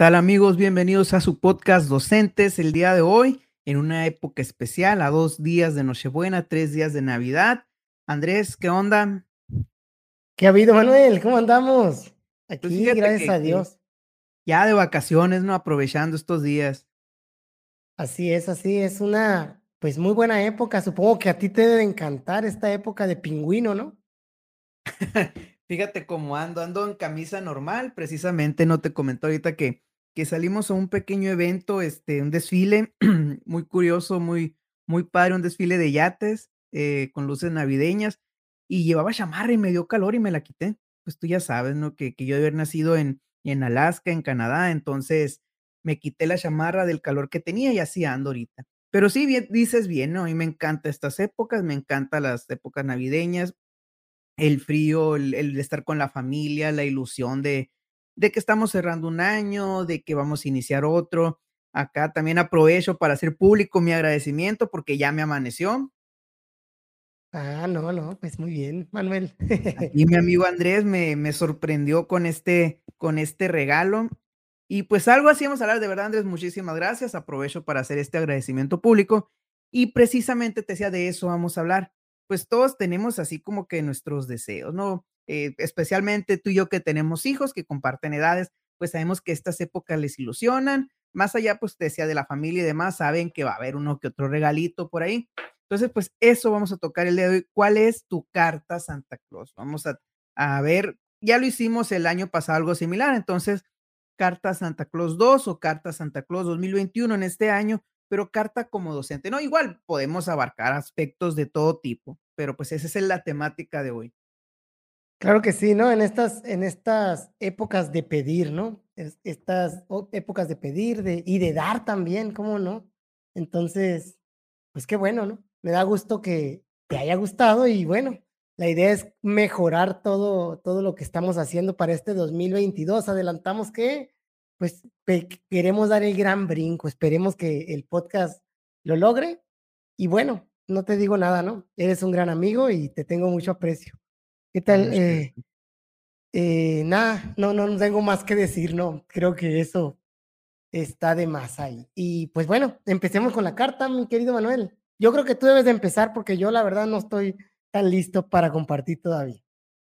¿Qué tal amigos? Bienvenidos a su podcast Docentes el día de hoy, en una época especial, a dos días de Nochebuena, tres días de Navidad. Andrés, ¿qué onda? ¿Qué ha habido, Manuel? ¿Cómo andamos? Pues Aquí, gracias a Dios. Ya de vacaciones, ¿no? Aprovechando estos días. Así es, así es una, pues muy buena época. Supongo que a ti te debe encantar esta época de pingüino, ¿no? Fíjate cómo ando, ando en camisa normal, precisamente no te comentó ahorita que, que salimos a un pequeño evento, este, un desfile muy curioso, muy, muy padre, un desfile de yates eh, con luces navideñas y llevaba chamarra y me dio calor y me la quité. Pues tú ya sabes, ¿no? Que, que yo de nacido en, en Alaska, en Canadá, entonces me quité la chamarra del calor que tenía y así ando ahorita. Pero sí, bien, dices bien, ¿no? A mí me encantan estas épocas, me encantan las épocas navideñas, el frío, el, estar con la familia, la ilusión de, de que estamos cerrando un año, de que vamos a iniciar otro. Acá también aprovecho para hacer público mi agradecimiento porque ya me amaneció. Ah, no, no, pues muy bien, Manuel. Y mi amigo Andrés me, me sorprendió con este, con este regalo. Y pues algo así vamos a hablar, de verdad, Andrés, muchísimas gracias. Aprovecho para hacer este agradecimiento público. Y precisamente te decía de eso vamos a hablar pues todos tenemos así como que nuestros deseos, ¿no? Eh, especialmente tú y yo que tenemos hijos que comparten edades, pues sabemos que estas épocas les ilusionan, más allá, pues decía de la familia y demás, saben que va a haber uno que otro regalito por ahí. Entonces, pues eso vamos a tocar el día de hoy. ¿Cuál es tu carta Santa Claus? Vamos a, a ver, ya lo hicimos el año pasado algo similar, entonces, carta Santa Claus 2 o carta Santa Claus 2021 en este año, pero carta como docente, ¿no? Igual podemos abarcar aspectos de todo tipo, pero pues esa es la temática de hoy. Claro que sí, ¿no? En estas, en estas épocas de pedir, ¿no? estas épocas de pedir de, y de dar también, ¿cómo no? Entonces, pues qué bueno, ¿no? Me da gusto que te haya gustado y bueno, la idea es mejorar todo, todo lo que estamos haciendo para este 2022. Adelantamos que pues queremos dar el gran brinco, esperemos que el podcast lo logre. Y bueno, no te digo nada, ¿no? Eres un gran amigo y te tengo mucho aprecio. ¿Qué tal? Eh, eh, nada, no, no tengo más que decir, no, creo que eso está de más ahí. Y pues bueno, empecemos con la carta, mi querido Manuel. Yo creo que tú debes de empezar porque yo la verdad no estoy tan listo para compartir todavía.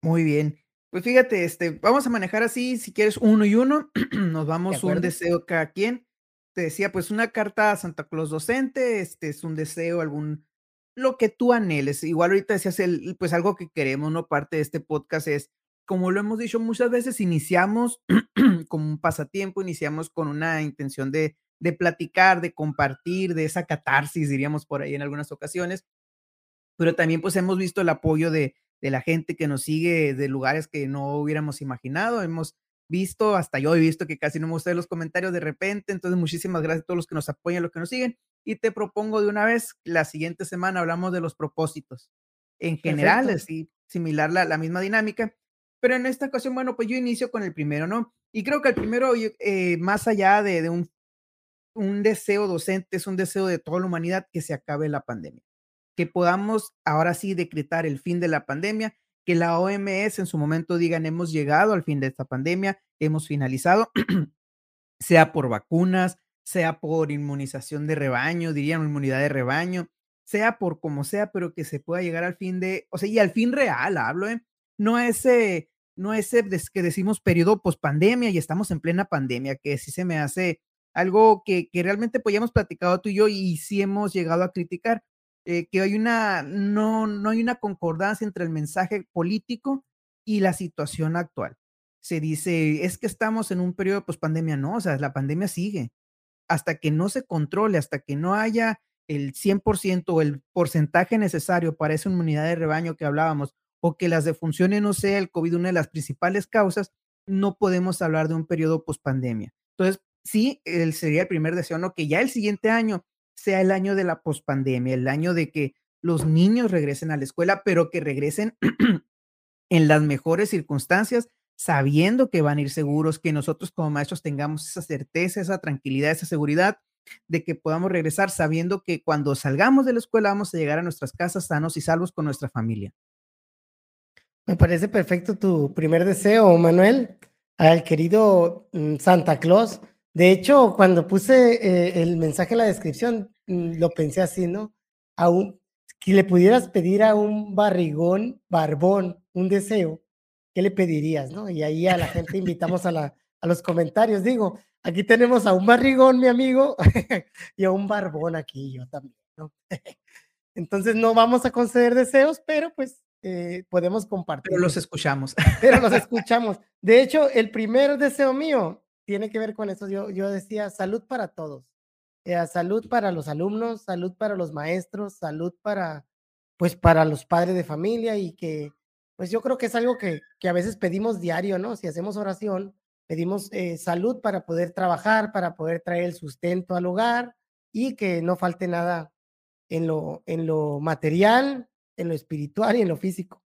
Muy bien. Pues fíjate, este, vamos a manejar así, si quieres, uno y uno, nos vamos un deseo cada quien. Te decía, pues una carta a Santa Claus docente, este es un deseo, algún, lo que tú anheles. Igual ahorita decías, el, pues algo que queremos, ¿no? Parte de este podcast es, como lo hemos dicho muchas veces, iniciamos como un pasatiempo, iniciamos con una intención de, de platicar, de compartir, de esa catarsis, diríamos por ahí en algunas ocasiones. Pero también pues hemos visto el apoyo de, de la gente que nos sigue de lugares que no hubiéramos imaginado. Hemos visto, hasta yo he visto que casi no me gustan los comentarios de repente. Entonces, muchísimas gracias a todos los que nos apoyan, los que nos siguen. Y te propongo de una vez, la siguiente semana hablamos de los propósitos. En general, es similar la, la, misma dinámica. Pero en esta ocasión, bueno, pues yo inicio con el primero, ¿no? Y creo que el primero, eh, más allá de, de un, un deseo docente, es un deseo de toda la humanidad que se acabe la pandemia que podamos ahora sí decretar el fin de la pandemia, que la OMS en su momento digan hemos llegado al fin de esta pandemia, hemos finalizado, sea por vacunas, sea por inmunización de rebaño, dirían inmunidad de rebaño, sea por como sea, pero que se pueda llegar al fin de, o sea, y al fin real, hablo, ¿eh? No ese, no ese que decimos periodo post pandemia y estamos en plena pandemia, que sí se me hace algo que, que realmente pues ya hemos platicado tú y yo y sí hemos llegado a criticar, eh, que hay una, no, no hay una concordancia entre el mensaje político y la situación actual. Se dice, es que estamos en un periodo de pandemia, no, o sea, la pandemia sigue. Hasta que no se controle, hasta que no haya el 100% o el porcentaje necesario para esa inmunidad de rebaño que hablábamos, o que las defunciones no sea el COVID una de las principales causas, no podemos hablar de un periodo post pandemia. Entonces, sí, el, sería el primer deseo, ¿no? Que ya el siguiente año sea el año de la pospandemia, el año de que los niños regresen a la escuela, pero que regresen en las mejores circunstancias, sabiendo que van a ir seguros, que nosotros como maestros tengamos esa certeza, esa tranquilidad, esa seguridad de que podamos regresar sabiendo que cuando salgamos de la escuela vamos a llegar a nuestras casas sanos y salvos con nuestra familia. Me parece perfecto tu primer deseo, Manuel. al querido mm, Santa Claus. De hecho, cuando puse eh, el mensaje en la descripción, mm, lo pensé así, ¿no? A un, si le pudieras pedir a un barrigón, barbón, un deseo, ¿qué le pedirías, no? Y ahí a la gente invitamos a, la, a los comentarios. Digo, aquí tenemos a un barrigón, mi amigo, y a un barbón aquí, yo también, ¿no? Entonces no vamos a conceder deseos, pero pues eh, podemos compartir. Pero los escuchamos. Pero los escuchamos. De hecho, el primer deseo mío tiene que ver con eso. Yo, yo decía salud para todos. Eh, salud para los alumnos, salud para los maestros, salud para, pues, para los padres de familia y que, pues yo creo que es algo que, que a veces pedimos diario, ¿no? Si hacemos oración, pedimos eh, salud para poder trabajar, para poder traer el sustento al hogar y que no falte nada en lo, en lo material, en lo espiritual y en lo físico.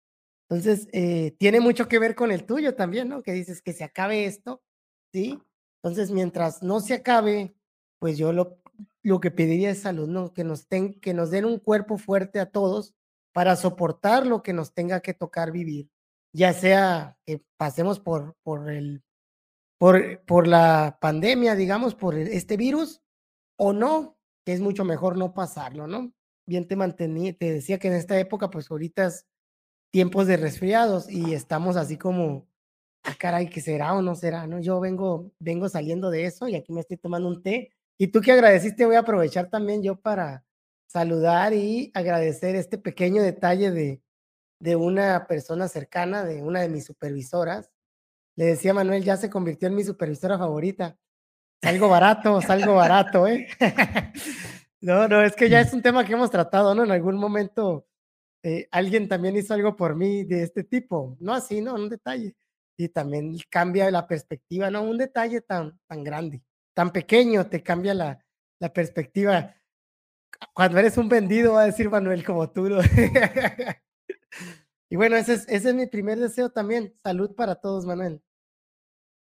Entonces, eh, tiene mucho que ver con el tuyo también, ¿no? Que dices que se acabe esto, ¿sí? Entonces, mientras no se acabe, pues yo lo, lo que pediría es salud, ¿no? Que nos, ten, que nos den un cuerpo fuerte a todos para soportar lo que nos tenga que tocar vivir, ya sea que pasemos por, por, el, por, por la pandemia, digamos, por este virus, o no, que es mucho mejor no pasarlo, ¿no? bien te mantenía, te decía que en esta época, pues ahorita es tiempos de resfriados y estamos así como, ah, caray, ¿qué será o no será? ¿no? Yo vengo, vengo saliendo de eso y aquí me estoy tomando un té. Y tú que agradeciste, voy a aprovechar también yo para saludar y agradecer este pequeño detalle de, de una persona cercana, de una de mis supervisoras. Le decía Manuel, ya se convirtió en mi supervisora favorita. Salgo barato, salgo barato, ¿eh? No, no, es que ya es un tema que hemos tratado, ¿no? En algún momento eh, alguien también hizo algo por mí de este tipo, no así, ¿no? Un detalle. Y también cambia la perspectiva, ¿no? Un detalle tan, tan grande, tan pequeño, te cambia la, la perspectiva. Cuando eres un vendido, va a decir Manuel, como tú. ¿no? y bueno, ese es, ese es mi primer deseo también. Salud para todos, Manuel.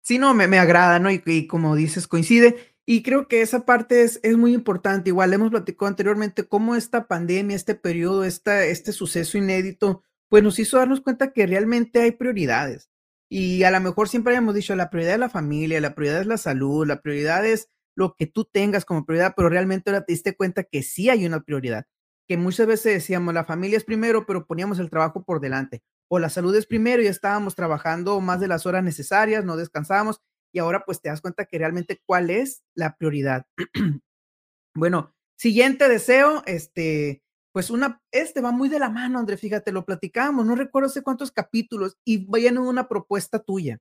Sí, no, me, me agrada, ¿no? Y, y como dices, coincide. Y creo que esa parte es, es muy importante. Igual hemos platicado anteriormente cómo esta pandemia, este periodo, esta, este suceso inédito, pues nos hizo darnos cuenta que realmente hay prioridades. Y a lo mejor siempre habíamos dicho, la prioridad es la familia, la prioridad es la salud, la prioridad es lo que tú tengas como prioridad, pero realmente ahora te diste cuenta que sí hay una prioridad, que muchas veces decíamos, la familia es primero, pero poníamos el trabajo por delante, o la salud es primero y estábamos trabajando más de las horas necesarias, no descansábamos, y ahora pues te das cuenta que realmente cuál es la prioridad. bueno, siguiente deseo, este, pues una, este va muy de la mano, André, fíjate, lo platicamos, no recuerdo hace cuántos capítulos y vayan una propuesta tuya.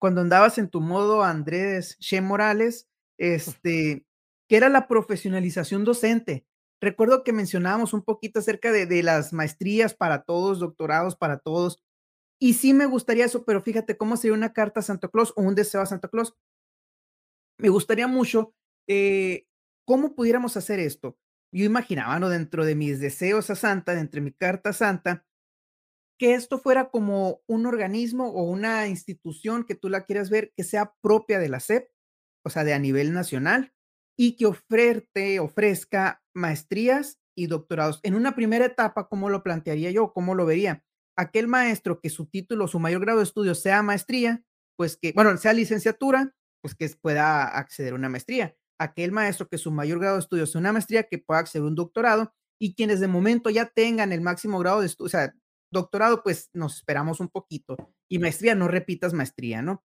Cuando andabas en tu modo Andrés Che Morales, este, que era la profesionalización docente. Recuerdo que mencionábamos un poquito acerca de, de las maestrías para todos, doctorados para todos, y sí me gustaría eso, pero fíjate cómo sería una carta a Santa Claus o un deseo a Santa Claus. Me gustaría mucho eh, cómo pudiéramos hacer esto. Yo imaginaba, ¿no? Dentro de mis deseos a Santa, dentro de mi carta a Santa, que esto fuera como un organismo o una institución que tú la quieras ver que sea propia de la SEP, o sea, de a nivel nacional, y que ofrerte, ofrezca maestrías y doctorados. En una primera etapa, ¿cómo lo plantearía yo? ¿Cómo lo vería? aquel maestro que su título, su mayor grado de estudio sea maestría, pues que, bueno, sea licenciatura, pues que pueda acceder a una maestría. Aquel maestro que su mayor grado de estudio sea una maestría, que pueda acceder a un doctorado. Y quienes de momento ya tengan el máximo grado de estudio, o sea, doctorado, pues nos esperamos un poquito. Y maestría, no repitas maestría, ¿no?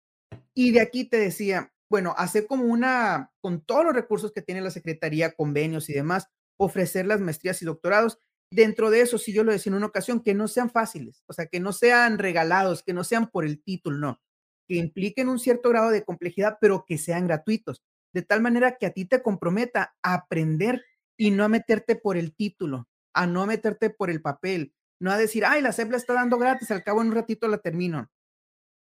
Y de aquí te decía, bueno, hacer como una, con todos los recursos que tiene la Secretaría, convenios y demás, ofrecer las maestrías y doctorados dentro de eso, si yo lo decía en una ocasión, que no sean fáciles, o sea, que no sean regalados, que no sean por el título, no, que impliquen un cierto grado de complejidad, pero que sean gratuitos, de tal manera que a ti te comprometa a aprender y no a meterte por el título, a no meterte por el papel, no a decir, ay, la CEP la está dando gratis, al cabo en un ratito la termino,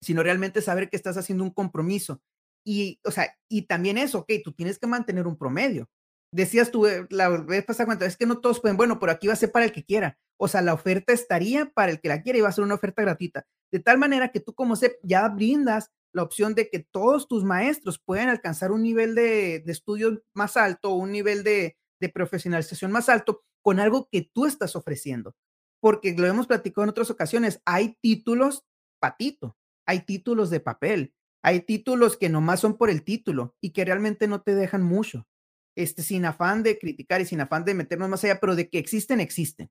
sino realmente saber que estás haciendo un compromiso. Y, o sea, y también eso, ok, tú tienes que mantener un promedio, decías tú eh, la vez pasada cuando es que no todos pueden, bueno, pero aquí va a ser para el que quiera. O sea, la oferta estaría para el que la quiera y va a ser una oferta gratuita. De tal manera que tú como SEP ya brindas la opción de que todos tus maestros puedan alcanzar un nivel de, de estudio más alto, un nivel de, de profesionalización más alto con algo que tú estás ofreciendo. Porque lo hemos platicado en otras ocasiones, hay títulos patito, hay títulos de papel, Hay títulos que nomás son por el título y que realmente no te dejan mucho. Este, sin afán de criticar y sin afán de meternos más allá, pero de que existen, existen.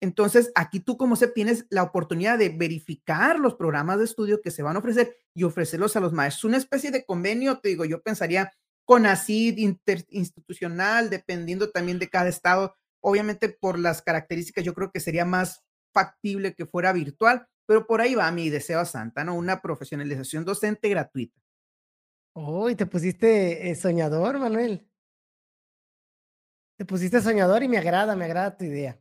Entonces, aquí tú como se tienes la oportunidad de verificar los programas de estudio que se van a ofrecer y ofrecerlos a los maestros. Una especie de convenio, te digo, yo pensaría con ACID interinstitucional, dependiendo también de cada estado. Obviamente por las características, yo creo que sería más factible que fuera virtual, pero por ahí va mi deseo santa, ¿no? Una profesionalización docente gratuita. Uy, te pusiste eh, soñador, Manuel. Te pusiste soñador y me agrada, me agrada tu idea.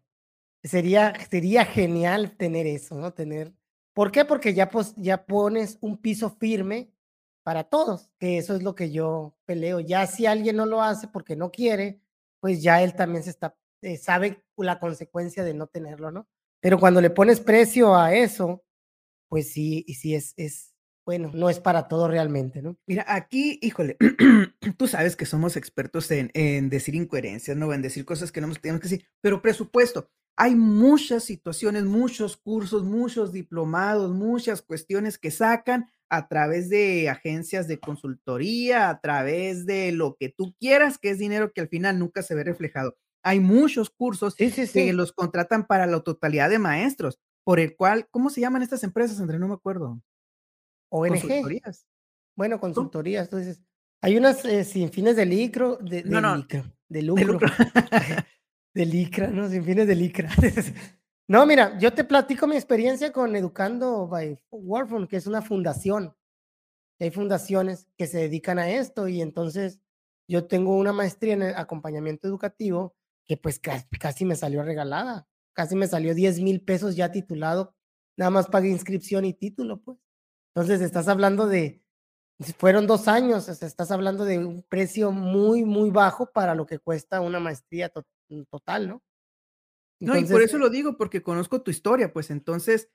Sería, sería genial tener eso, ¿no? Tener. ¿Por qué? Porque ya, pues, pones un piso firme para todos, que eso es lo que yo peleo. Ya si alguien no lo hace porque no quiere, pues ya él también se está, eh, sabe la consecuencia de no tenerlo, ¿no? Pero cuando le pones precio a eso, pues sí, y sí es, es, bueno, no es para todo realmente, ¿no? Mira, aquí, híjole, tú sabes que somos expertos en, en, decir incoherencias, ¿no? En decir cosas que no tenemos que decir, pero presupuesto. Hay muchas situaciones, muchos cursos, muchos diplomados, muchas cuestiones que sacan a través de agencias de consultoría, a través de lo que tú quieras, que es dinero que al final nunca se ve reflejado. Hay muchos cursos que los contratan para la totalidad de maestros, por el cual, ¿cómo se llaman estas empresas, André? No me acuerdo. ONG. Consultorías. Bueno, consultorías. Entonces, hay unas eh, sin fines de lucro, de, de, de lucro. De, licra, ¿no? Sin fines de licra. no, mira, yo te platico mi experiencia con Educando by Warfund, que es una fundación. Hay fundaciones que se dedican a esto y entonces yo tengo una maestría en acompañamiento educativo que pues casi, me salió regalada, casi me salió 10 mil pesos ya titulado, nada más pagué inscripción y título, pues. Entonces estás hablando de, fueron dos años, estás hablando de un precio muy, muy bajo para lo que cuesta una maestría total, ¿no? no, y por eso lo digo, porque conozco tu historia, pues entonces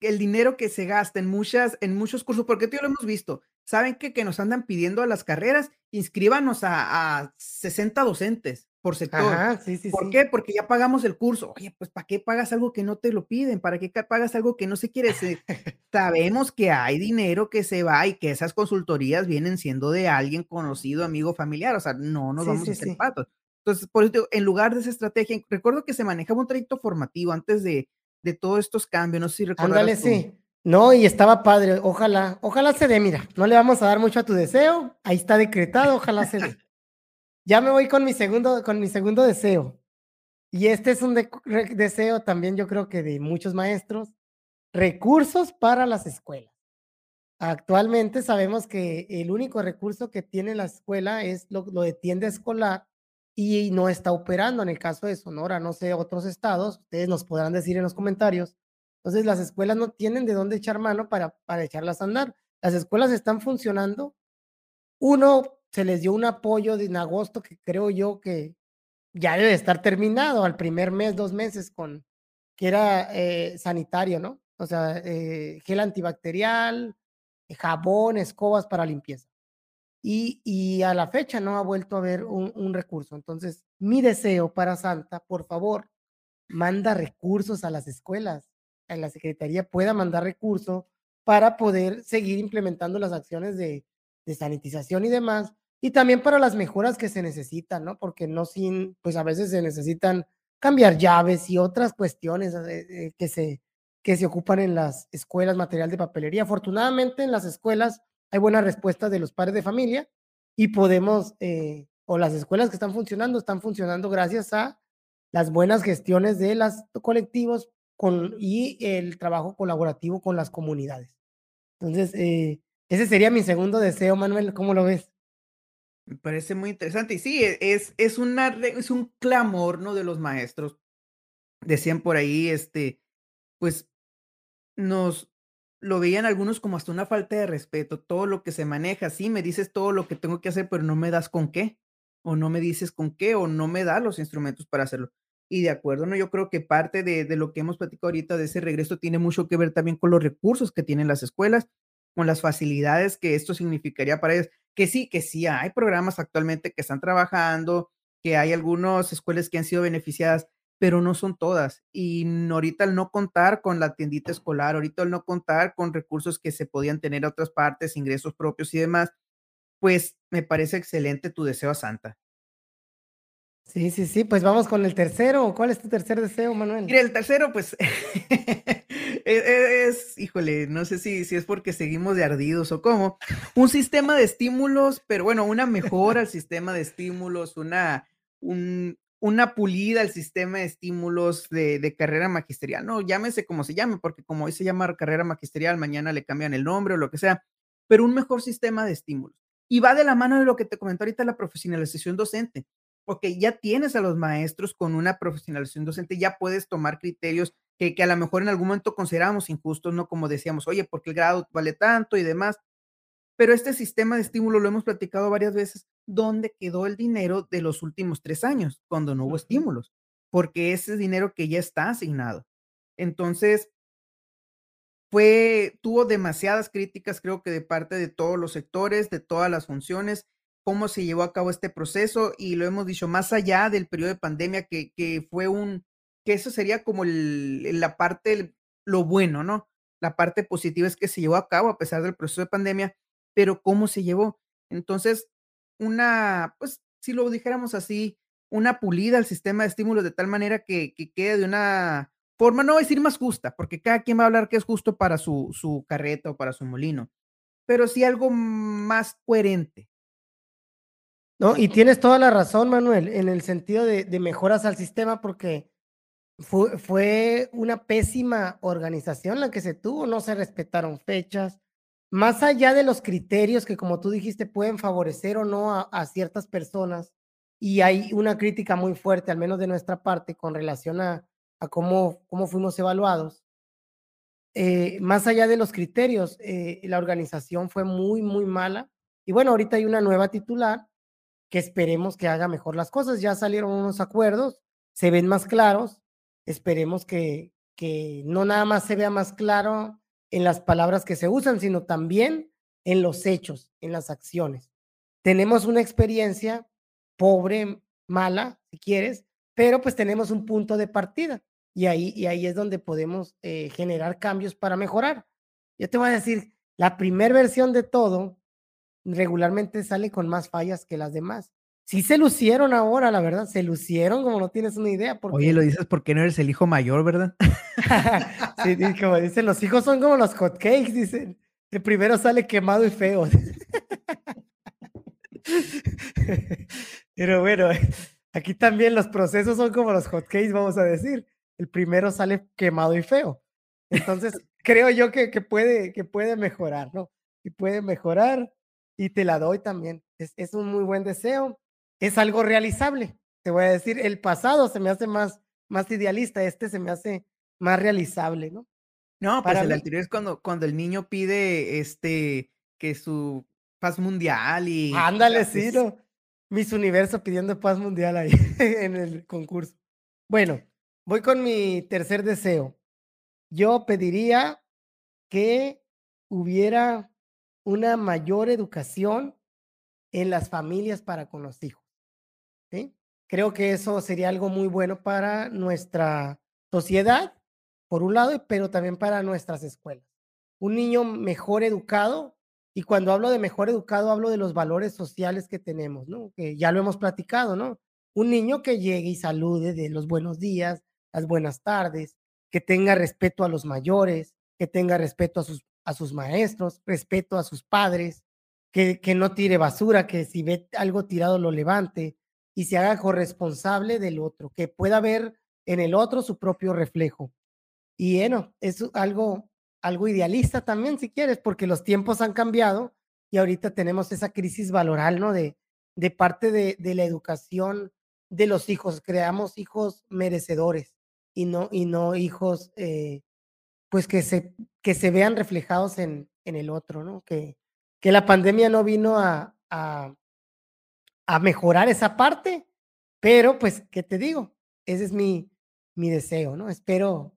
el dinero que se gasta en muchas, en muchos cursos, porque tú lo hemos visto, ¿saben qué? Que nos andan pidiendo a las carreras, inscríbanos a, a 60 docentes por sector. ¿Por qué? Porque ya pagamos el curso. Oye, pues ¿para qué pagas algo que no te lo piden? ¿Para qué pagas algo que no se quiere? sabemos que hay dinero que se va y que esas consultorías vienen siendo de alguien conocido, amigo, familiar. O sea, no nos vamos a hacer patos. Entonces, por eso, en lugar de esa estrategia, recuerdo que se manejaba un trayecto formativo antes de, de todos estos cambios. No sé si recuerdas. Ándale, sí. No, y estaba padre. Ojalá, ojalá se dé. Mira, no le vamos a dar mucho a tu deseo. Ahí está decretado. Ojalá se dé. Ya me voy con mi segundo, con mi segundo deseo. Y este es un deseo también, yo creo que de muchos maestros. Recursos para las escuelas. Actualmente sabemos que el único recurso que tiene la escuela es lo, lo de tienda escolar y no está operando en el caso de Sonora, no sé, otros estados, ustedes nos podrán decir en los comentarios. Entonces las escuelas no tienen de dónde echar mano para, para echarlas a andar. Las escuelas están funcionando. Uno, se les dio un apoyo en agosto que creo yo que ya debe estar terminado al primer mes, dos meses con, que era eh, sanitario, ¿no? O sea, eh, gel antibacterial, jabón, escobas para limpieza y, a la fecha no ha vuelto a haber un, recurso. Entonces, mi deseo para Santa, por favor, manda recursos a las escuelas, a la Secretaría pueda mandar recursos para poder seguir implementando las acciones de, sanitización y demás, y también para las mejoras que se necesitan, ¿no? Porque no sin, pues a veces se necesitan cambiar llaves y otras cuestiones eh, eh, que, se, que se ocupan en las escuelas, material de papelería. Afortunadamente en las escuelas hay buena respuesta de los padres de familia y podemos, eh, o las escuelas que están funcionando, están funcionando gracias a las buenas gestiones de los colectivos con, y el trabajo colaborativo con las comunidades. Entonces, eh, ese sería mi segundo deseo, Manuel, ¿cómo lo ves? Me parece muy interesante. Y sí, e, es, es, una, es un clamor, ¿no? De los maestros. Decían por ahí, este, pues nos, lo veían algunos como hasta una falta de respeto, todo lo que se maneja, sí, me dices todo lo que tengo que hacer, pero no me das con qué, o no me dices con qué, o no me das los instrumentos para hacerlo. Y de acuerdo, ¿no? Yo creo que parte de, de lo que hemos platicado ahorita de ese regreso tiene mucho que ver también con los recursos que tienen las escuelas, con las facilidades que esto significaría para ellos. Que sí, que sí, hay programas actualmente que están trabajando, que hay algunas escuelas que han sido beneficiadas, pero no son todas. Y ahorita al no contar con la tiendita escolar, ahorita al no contar con recursos que se podían tener a otras partes, ingresos propios y demás, pues me parece excelente tu deseo a Santa. Sí, sí, sí, pues vamos con el tercero. ¿Cuál es tu tercer deseo, Manuel? Mira, el tercero, pues, es, híjole, no sé si, si es porque seguimos de ardidos o cómo, un sistema de estímulos, pero bueno, una mejora al sistema de estímulos, una, un, una pulida al sistema de estímulos de, de, carrera magisterial, no, llámese como se llame, porque como hoy se llama carrera magisterial, mañana le cambian el nombre o lo que sea, pero un mejor sistema de estímulos. Y va de la mano de lo que te comentó ahorita la profesionalización docente ok, ya tienes a los maestros con una profesionalización docente, ya puedes tomar criterios que, que a lo mejor en algún momento consideramos injustos, ¿no? Como decíamos, oye, porque el grado vale tanto y demás. Pero este sistema de estímulo lo hemos platicado varias veces. ¿Dónde quedó el dinero de los últimos tres años cuando no hubo estímulos? Porque ese es dinero que ya está asignado. Entonces, fue, tuvo demasiadas críticas, creo que de parte de todos los sectores, de todas las funciones, cómo se llevó a cabo este proceso y lo hemos dicho más allá del periodo de pandemia que, que fue un, que eso sería como la parte, lo bueno, ¿no? La parte positiva es que se llevó a cabo a pesar del proceso de pandemia, pero cómo se llevó. Entonces, una, pues, si lo dijéramos así, una pulida al sistema de estímulos de tal manera que, que quede de una forma, no voy a decir más justa, porque cada quien va a hablar que es justo para su, su carreta o para su molino, pero sí algo más coherente, no, y tienes toda la razón, Manuel, en el sentido de, mejoras al sistema, porque fue, fue, una pésima organización la que se tuvo, no se respetaron fechas, más allá de los criterios que, como tú dijiste, pueden favorecer o no a, ciertas personas, y hay una crítica muy fuerte, al menos de nuestra parte, con relación a, cómo, cómo fuimos evaluados. Eh, más allá de los criterios, eh, la organización fue muy, muy mala. Y bueno, ahorita hay una nueva titular que esperemos que haga mejor las cosas. Ya salieron unos acuerdos, se ven más claros. Esperemos que, que no nada más se vea más claro en las palabras que se usan, sino también en los hechos, en las acciones. Tenemos una experiencia pobre, mala, si quieres, pero pues tenemos un punto de partida y ahí, y ahí es donde podemos eh, generar cambios para mejorar. Yo te voy a decir, la primera versión de todo regularmente sale con más fallas que las demás. Sí se lucieron ahora, la verdad, se lucieron como no tienes una idea. Porque... Oye, lo dices porque no eres el hijo mayor, ¿verdad? sí, como dicen, los hijos son como los hotcakes, dicen. El primero sale quemado y feo. Pero bueno, aquí también los procesos son como los hotcakes, vamos a decir. El primero sale quemado y feo. Entonces, creo yo que, que, puede, que puede mejorar, ¿no? Y puede mejorar y te la doy también. Es, un muy buen deseo. Es algo realizable. Te voy a decir, el pasado se me hace más, más idealista, este se me hace más realizable, ¿no? No, pues el anterior es cuando, cuando el niño pide este que su paz mundial y. Ándale, sí, no. Miss Universo pidiendo paz mundial ahí en el concurso. Bueno, voy con mi tercer deseo. Yo pediría que hubiera una mayor educación en las familias para con los hijos. Creo que eso sería algo muy bueno para nuestra sociedad, por un lado, pero también para nuestras escuelas. Un niño mejor educado, y cuando hablo de mejor educado, hablo de los valores sociales que tenemos, ¿no? Que ya lo hemos platicado, ¿no? Un niño que llegue y salude de los buenos días, las buenas tardes, que tenga respeto a los mayores, que tenga respeto a sus a sus maestros, respeto a sus padres, que, que no tire basura, que si ve algo tirado lo levante y se haga corresponsable del otro, que pueda ver en el otro su propio reflejo. Y bueno, es algo, algo idealista también, si quieres, porque los tiempos han cambiado y ahorita tenemos esa crisis valoral, ¿no? De, de parte de, de la educación de los hijos. Creamos hijos merecedores y no, y no hijos eh, pues que se, que se vean reflejados en, en el otro, ¿no? Que, que la pandemia no vino a, a, a, mejorar esa parte, pero pues, ¿qué te digo? Ese es mi, mi deseo, ¿no? Espero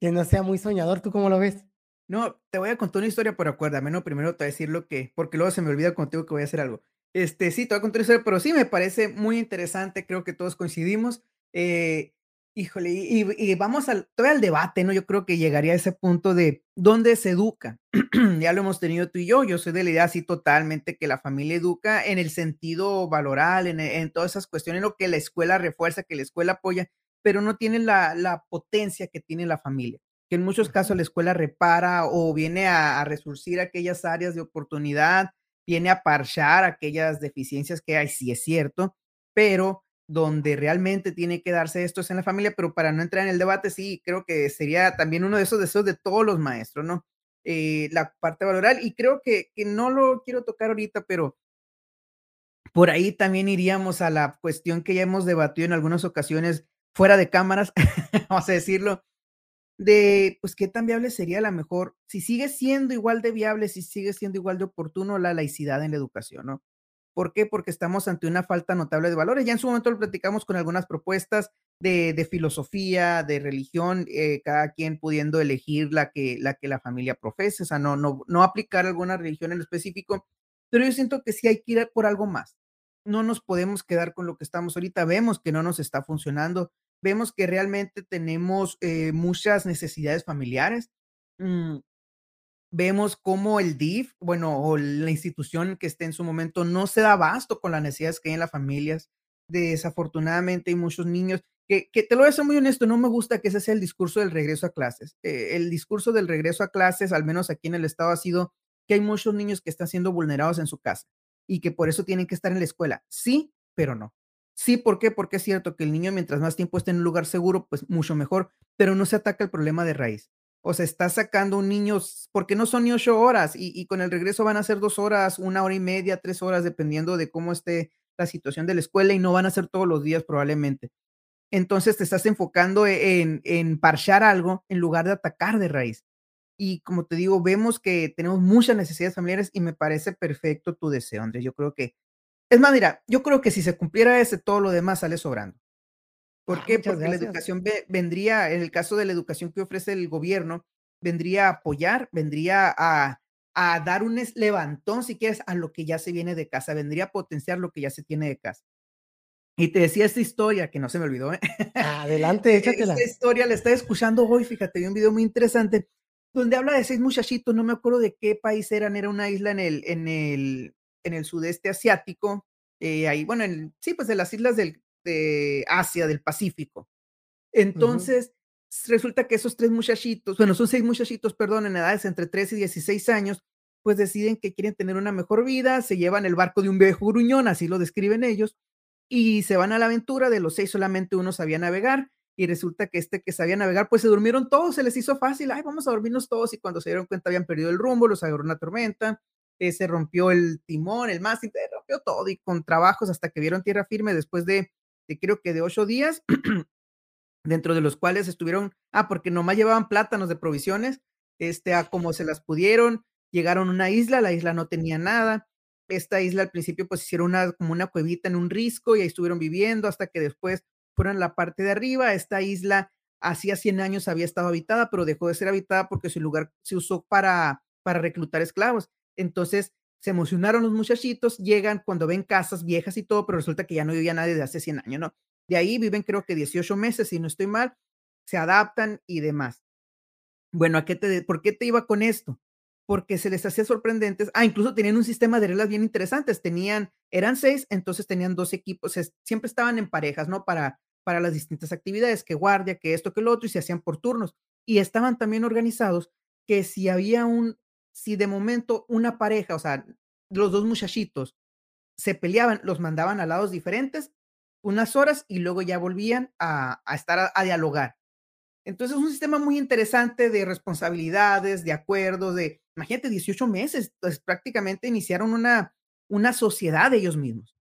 que no sea muy soñador. ¿Tú cómo lo ves? No, te voy a contar una historia, pero acuérdame, ¿no? Primero te voy a decir lo que, porque luego se me olvida contigo que voy a hacer algo. Este, sí, te voy a contar una historia, pero sí me parece muy interesante, creo que todos coincidimos. Eh, Híjole, y y vamos al todavía al debate, ¿no? Yo creo que llegaría a ese punto de, ¿dónde se educa? Ya lo hemos tenido tú y yo, yo soy de la idea así totalmente que la familia educa en el sentido valoral, en en todas esas cuestiones, lo que la escuela refuerza, que la escuela apoya, pero no tiene la la potencia que tiene la familia, que en muchos casos la escuela repara o viene a a resurcir aquellas áreas de oportunidad, viene a parchar aquellas deficiencias que hay, sí es cierto, pero donde realmente tiene que darse esto es en la familia, pero para no entrar en el debate, sí, creo que sería también uno de esos deseos de todos los maestros, ¿no? Eh, la parte valoral, y creo que que no lo quiero tocar ahorita, pero por ahí también iríamos a la cuestión que ya hemos debatido en algunas ocasiones fuera de cámaras, vamos a decirlo, de, pues, qué tan viable sería la mejor, si sigue siendo igual de viable, si sigue siendo igual de oportuno la laicidad en la educación, ¿no? ¿Por qué? Porque estamos ante una falta notable de valores. Ya en su momento lo platicamos con algunas propuestas de de filosofía, de religión, eh, cada quien pudiendo elegir la que la que la familia profese, o sea, no no no aplicar alguna religión en específico, pero yo siento que sí hay que ir por algo más. No nos podemos quedar con lo que estamos ahorita, vemos que no nos está funcionando, vemos que realmente tenemos, eh, muchas necesidades familiares, mm, vemos cómo el DIF, bueno, o la institución que esté en su momento no se da abasto con las necesidades que hay en las familias. Desafortunadamente, hay muchos niños que que te lo voy a ser muy honesto, no me gusta que ese sea el discurso del regreso a clases. Eh, el discurso del regreso a clases, al menos aquí en el estado, ha sido que hay muchos niños que están siendo vulnerados en su casa y que por eso tienen que estar en la escuela. Sí, pero no. Sí, ¿por qué? Porque es cierto que el niño mientras más tiempo esté en un lugar seguro, pues mucho mejor, pero no se ataca el problema de raíz. O sea, está sacando un niño, porque no son ni 8 horas, y con el regreso van a ser 2 horas, 1 hora y media, 3 horas, dependiendo de cómo esté la situación de la escuela, y no van a ser todos los días probablemente. Entonces, te estás enfocando e en en parchar algo en lugar de atacar de raíz. Y como te digo, vemos que tenemos muchas necesidades familiares y me parece perfecto tu deseo, Andrés. Yo creo que es más, mira, yo creo que si se cumpliera ese, todo lo demás sale sobrando. ¿Por Ah, qué? Porque la educación ve vendría, en el caso de la educación que ofrece el gobierno, vendría a apoyar, vendría a a dar un levantón, si quieres, a lo que ya se viene de casa, vendría a potenciar lo que ya se tiene de casa. Y te decía esta historia, que no se me olvidó, ¿eh? Adelante, Esta échatela. historia la estaba escuchando hoy, fíjate, vi un video muy interesante, donde habla de 6 muchachitos, no me acuerdo de qué país eran, era una isla en el en el en el sudeste asiático, eh, ahí, bueno, en sí, pues, de las islas del de Asia, del Pacífico. Entonces, resulta que esos 3 muchachitos, bueno, son 6 muchachitos, perdón, en edades entre 13 y 16 años, pues, deciden que quieren tener una mejor vida, se llevan el barco de un viejo gruñón, así lo describen ellos, y se van a la aventura, de los 6 solamente 1 sabía navegar, y resulta que este que sabía navegar, pues, se durmieron todos, se les hizo fácil, ay, vamos a dormirnos todos, y cuando se dieron cuenta habían perdido el rumbo, los agarró una tormenta, eh, se rompió el timón, el mástil, se rompió todo, y con trabajos hasta que vieron tierra firme después de de creo que de 8 días, dentro de los cuales estuvieron ah, porque nomás llevaban plátanos de provisiones, este, a como se las pudieron, llegaron a una isla, la isla no tenía nada. Esta isla al principio, pues, hicieron una como una cuevita en un risco y ahí estuvieron viviendo hasta que después fueron a la parte de arriba. Esta isla hacía 100 años había estado habitada, pero dejó de ser habitada porque su lugar se usó para para reclutar esclavos. Entonces, se emocionaron los muchachitos, llegan cuando ven casas viejas y todo, pero resulta que ya no vivía nadie de hace 100 años, ¿no? De ahí viven creo que 18 meses, si no estoy mal, se adaptan y demás. Bueno, ¿a qué te por qué te iba con esto? Porque se les hacía sorprendentes ah, incluso tenían un sistema de reglas bien interesantes, tenían eran 6, entonces tenían 2 equipos, siempre estaban en parejas, ¿no? Para para las distintas actividades, que guardia, que esto, que lo otro, y se hacían por turnos. Y estaban también organizados que si había un si de momento una pareja, o sea, los 2 muchachitos se peleaban, los mandaban a lados diferentes unas horas y luego ya volvían a a estar a a dialogar. Entonces, es un sistema muy interesante de responsabilidades, de acuerdos, de imagínate 18 meses, pues, prácticamente iniciaron una una sociedad ellos mismos.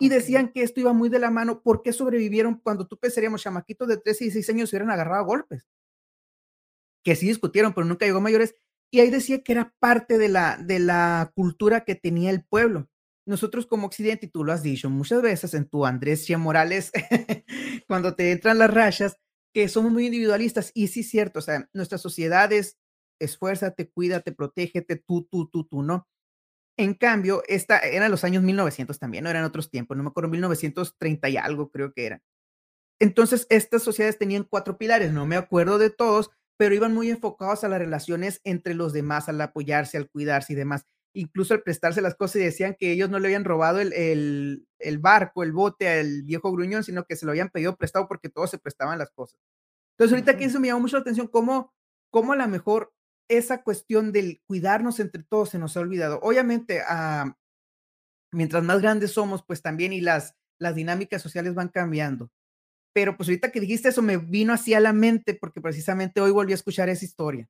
Y decían que esto iba muy de la mano, ¿por qué sobrevivieron cuando tú pensaríamos chamaquitos de 13 y 16 años se hubieran agarrado a golpes? Que sí discutieron, pero nunca llegó a mayores. Y ahí decía que era parte de la de la cultura que tenía el pueblo. Nosotros como occidente, y tú lo has dicho muchas veces en tu Andrés Che Morales, cuando te entran las rachas, que somos muy individualistas. Y sí cierto, o sea, nuestra sociedad es esfuérzate, cuídate, protégete, tú, tú, tú, tú, ¿no? En cambio, esta eran los años 1900 también, ¿no? Eran otros tiempos, no me acuerdo, 1930 y algo creo que era. entonces estas sociedades tenían cuatro pilares, no me acuerdo de todos, pero iban muy enfocados a las relaciones entre los demás, al apoyarse, al cuidarse y demás. Incluso al prestarse las cosas y decían que ellos no le habían robado el, el, barco, el bote al viejo gruñón, sino que se lo habían pedido prestado porque todos se prestaban las cosas. Entonces ahorita aquí eso me llamó mucho la atención, cómo, cómo a lo mejor esa cuestión del cuidarnos entre todos se nos ha olvidado. Obviamente, ah, mientras más grandes somos, pues también y las, las dinámicas sociales van cambiando. Pero pues ahorita que dijiste eso me vino así a la mente porque precisamente hoy volví a escuchar esa historia.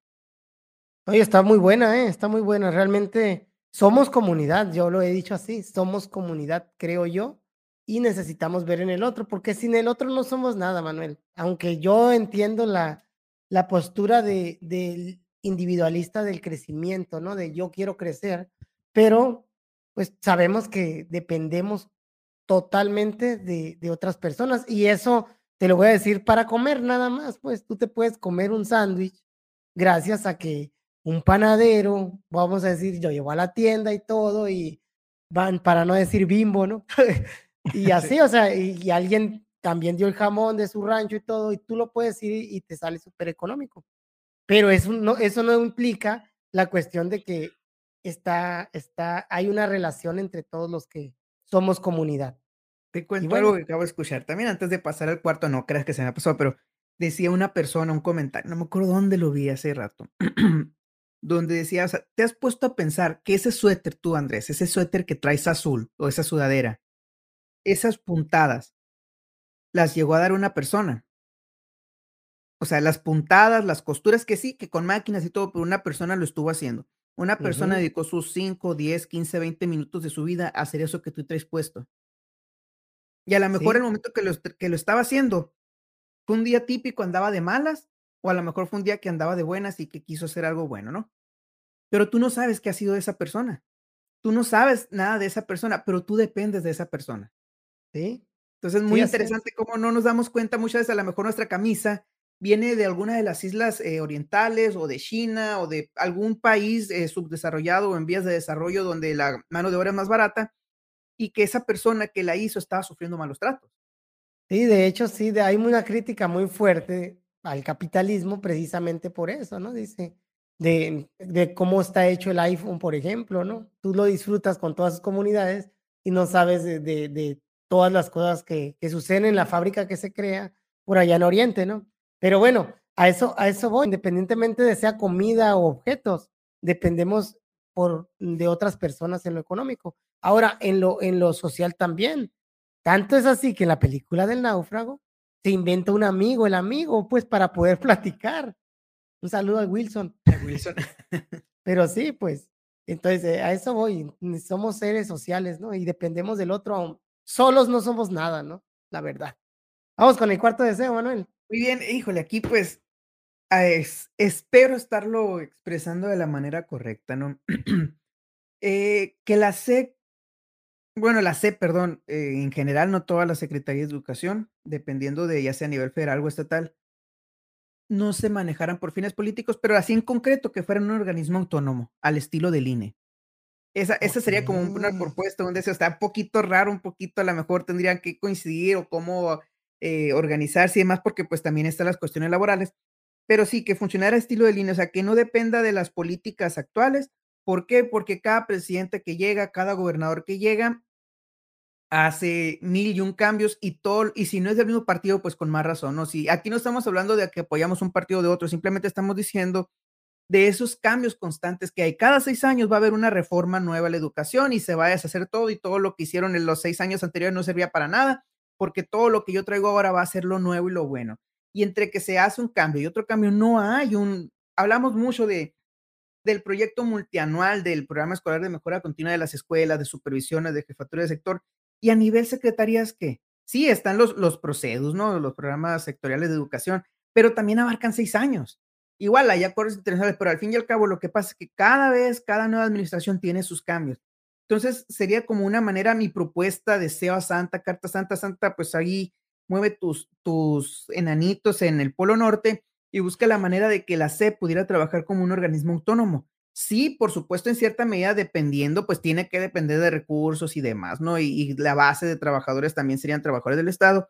Oye, está muy buena, ¿eh? Está muy buena. Realmente somos comunidad, yo lo he dicho así, somos comunidad, creo yo, y necesitamos ver en el otro, porque sin el otro no somos nada, Manuel. Aunque yo entiendo la, la postura de, del individualista del crecimiento, ¿no? De yo quiero crecer, pero pues sabemos que dependemos totalmente de, de, otras personas. Y eso te lo voy a decir para comer nada más, pues tú te puedes comer un sándwich gracias a que un panadero, vamos a decir, yo llevo a la tienda y todo, y van, para no decir bimbo, ¿no? y así, o sea, y, alguien también dio el jamón de su rancho y todo, y tú lo puedes ir y, te sale súper económico. Pero eso no, eso no implica la cuestión de que está, está, hay una relación entre todos los que somos comunidad. Te cuento algo que acabo de escuchar. También antes de pasar al cuarto, no creas que se me pasado, pero decía una persona, un comentario, no me acuerdo dónde lo vi hace rato, donde decía, o sea, te has puesto a pensar que ese suéter tú, Andrés, ese suéter que traes azul o esa sudadera, esas puntadas, las llegó a dar una persona. O sea, las puntadas, las costuras que sí, que con máquinas y todo, pero una persona lo estuvo haciendo. Una persona dedicó sus 5, 10, 15, 20 minutos de su vida a hacer eso que tú traes puesto. Y a lo mejor el momento que lo, que lo estaba haciendo fue un día típico, andaba de malas, o a lo mejor fue un día que andaba de buenas y que quiso hacer algo bueno, ¿no? Pero tú no sabes qué ha sido de esa persona. Tú no sabes nada de esa persona, pero tú dependes de esa persona. ¿Sí? Entonces, muy interesante cómo no nos damos cuenta muchas veces, a lo mejor nuestra camisa viene de alguna de las islas eh, orientales o de China o de algún país eh, subdesarrollado o en vías de desarrollo donde la mano de obra es más barata y que esa persona que la hizo estaba sufriendo malos tratos. Sí, de hecho, sí, hay una crítica muy fuerte al capitalismo precisamente por eso, ¿no? Dice, de, de cómo está hecho el iPhone, por ejemplo, ¿no? Tú lo disfrutas con todas sus comunidades y no sabes de, de, de todas las cosas que, que suceden en la fábrica que se crea por allá en Oriente, ¿no? Pero bueno, a eso, a eso voy, independientemente de sea comida o objetos, dependemos por, de otras personas en lo económico. Ahora, en lo, en lo social también. Tanto es así que en la película del náufrago se inventa un amigo, el amigo, pues para poder platicar. Un saludo a Wilson. Wilson. Pero sí, pues, entonces eh, a eso voy. Somos seres sociales, ¿no? Y dependemos del otro. Solos no somos nada, ¿no? La verdad. Vamos con el cuarto deseo, Manuel. Muy bien, híjole, aquí pues ah, espero estarlo expresando de la manera correcta, ¿no? Eh, que la SEC, bueno, la SEP, perdón, eh, en general, no todas las secretarías de educación, dependiendo de ya sea a nivel federal o estatal, no se manejaran por fines políticos, pero así en concreto que fueran un organismo autónomo, al estilo del INE. Esa, esa sería como una propuesta, un deseo, está un poquito raro, un poquito a lo mejor tendrían que coincidir o cómo eh, organizarse y demás, porque pues también están las cuestiones laborales, pero sí que funcionara estilo de línea, o sea, que no dependa de las políticas actuales. ¿Por qué? Porque cada presidente que llega, cada gobernador que llega, hace mil y un cambios y todo, y si no es del mismo partido, pues con más razón, ¿no? Si aquí no estamos hablando de que apoyamos un partido de otro, simplemente estamos diciendo de esos cambios constantes que hay. Cada seis años va a haber una reforma nueva a la educación y se va a deshacer todo y todo lo que hicieron en los seis años anteriores no servía para nada porque todo lo que yo traigo ahora va a ser lo nuevo y lo bueno. Y entre que se hace un cambio y otro cambio, no hay un, hablamos mucho de, del proyecto multianual del programa escolar de mejora continua de las escuelas, de supervisiones, de jefatura de sector, y a nivel secretarías que sí están los, los procedos, ¿no? Los programas sectoriales de educación, pero también abarcan seis años. Igual hay acuerdos internacionales, pero al fin y al cabo lo que pasa es que cada vez, cada nueva administración tiene sus cambios. Entonces, sería como una manera, mi propuesta, deseo a Santa, carta Santa, Santa, pues ahí mueve tus, tus enanitos en el Polo Norte y busca la manera de que la CEP pudiera trabajar como un organismo autónomo. Sí, por supuesto, en cierta medida, dependiendo, pues tiene que depender de recursos y demás, ¿no? Y, y la base de trabajadores también serían trabajadores del Estado,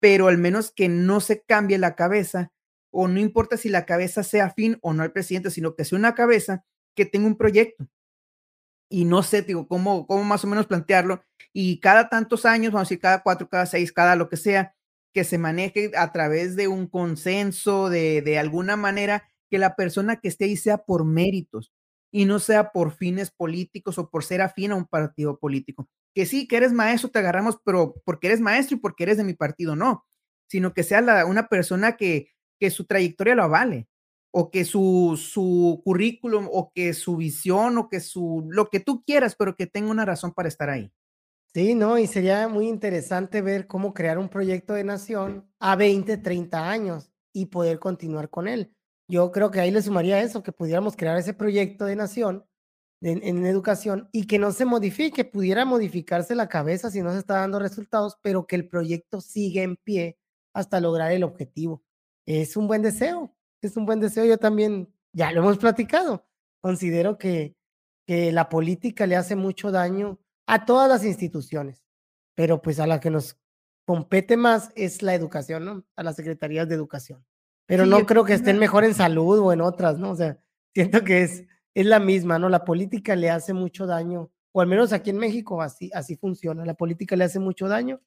pero al menos que no se cambie la cabeza, o no importa si la cabeza sea afín o no al presidente, sino que sea una cabeza que tenga un proyecto. Y no sé, digo, cómo, cómo más o menos plantearlo. Y cada tantos años, vamos a decir, cada cuatro, cada seis, cada lo que sea, que se maneje a través de un consenso, de, de alguna manera, que la persona que esté ahí sea por méritos y no sea por fines políticos o por ser afín a un partido político. Que sí, que eres maestro, te agarramos, pero porque eres maestro y porque eres de mi partido, no, sino que sea la, una persona que, que su trayectoria lo avale, o que su, su currículum, o que su visión, o que su, lo que tú quieras, pero que tenga una razón para estar ahí. Sí, no, y sería muy interesante ver cómo crear un proyecto de nación a 20, 30 años y poder continuar con él. Yo creo que ahí le sumaría eso, que pudiéramos crear ese proyecto de nación en, educación y que no se modifique, pudiera modificarse la cabeza si no se está dando resultados, pero que el proyecto siga en pie hasta lograr el objetivo. Es un buen deseo, es un buen deseo. Yo también, ya lo hemos platicado, considero que, que la política le hace mucho daño a todas las instituciones, pero pues a la que nos compete más es la educación, ¿no? A las secretarías de educación. Pero no creo que estén mejor en salud o en otras, ¿no? O sea, siento que es, es la misma, ¿no? La política le hace mucho daño, o al menos aquí en México así, así funciona. La política le hace mucho daño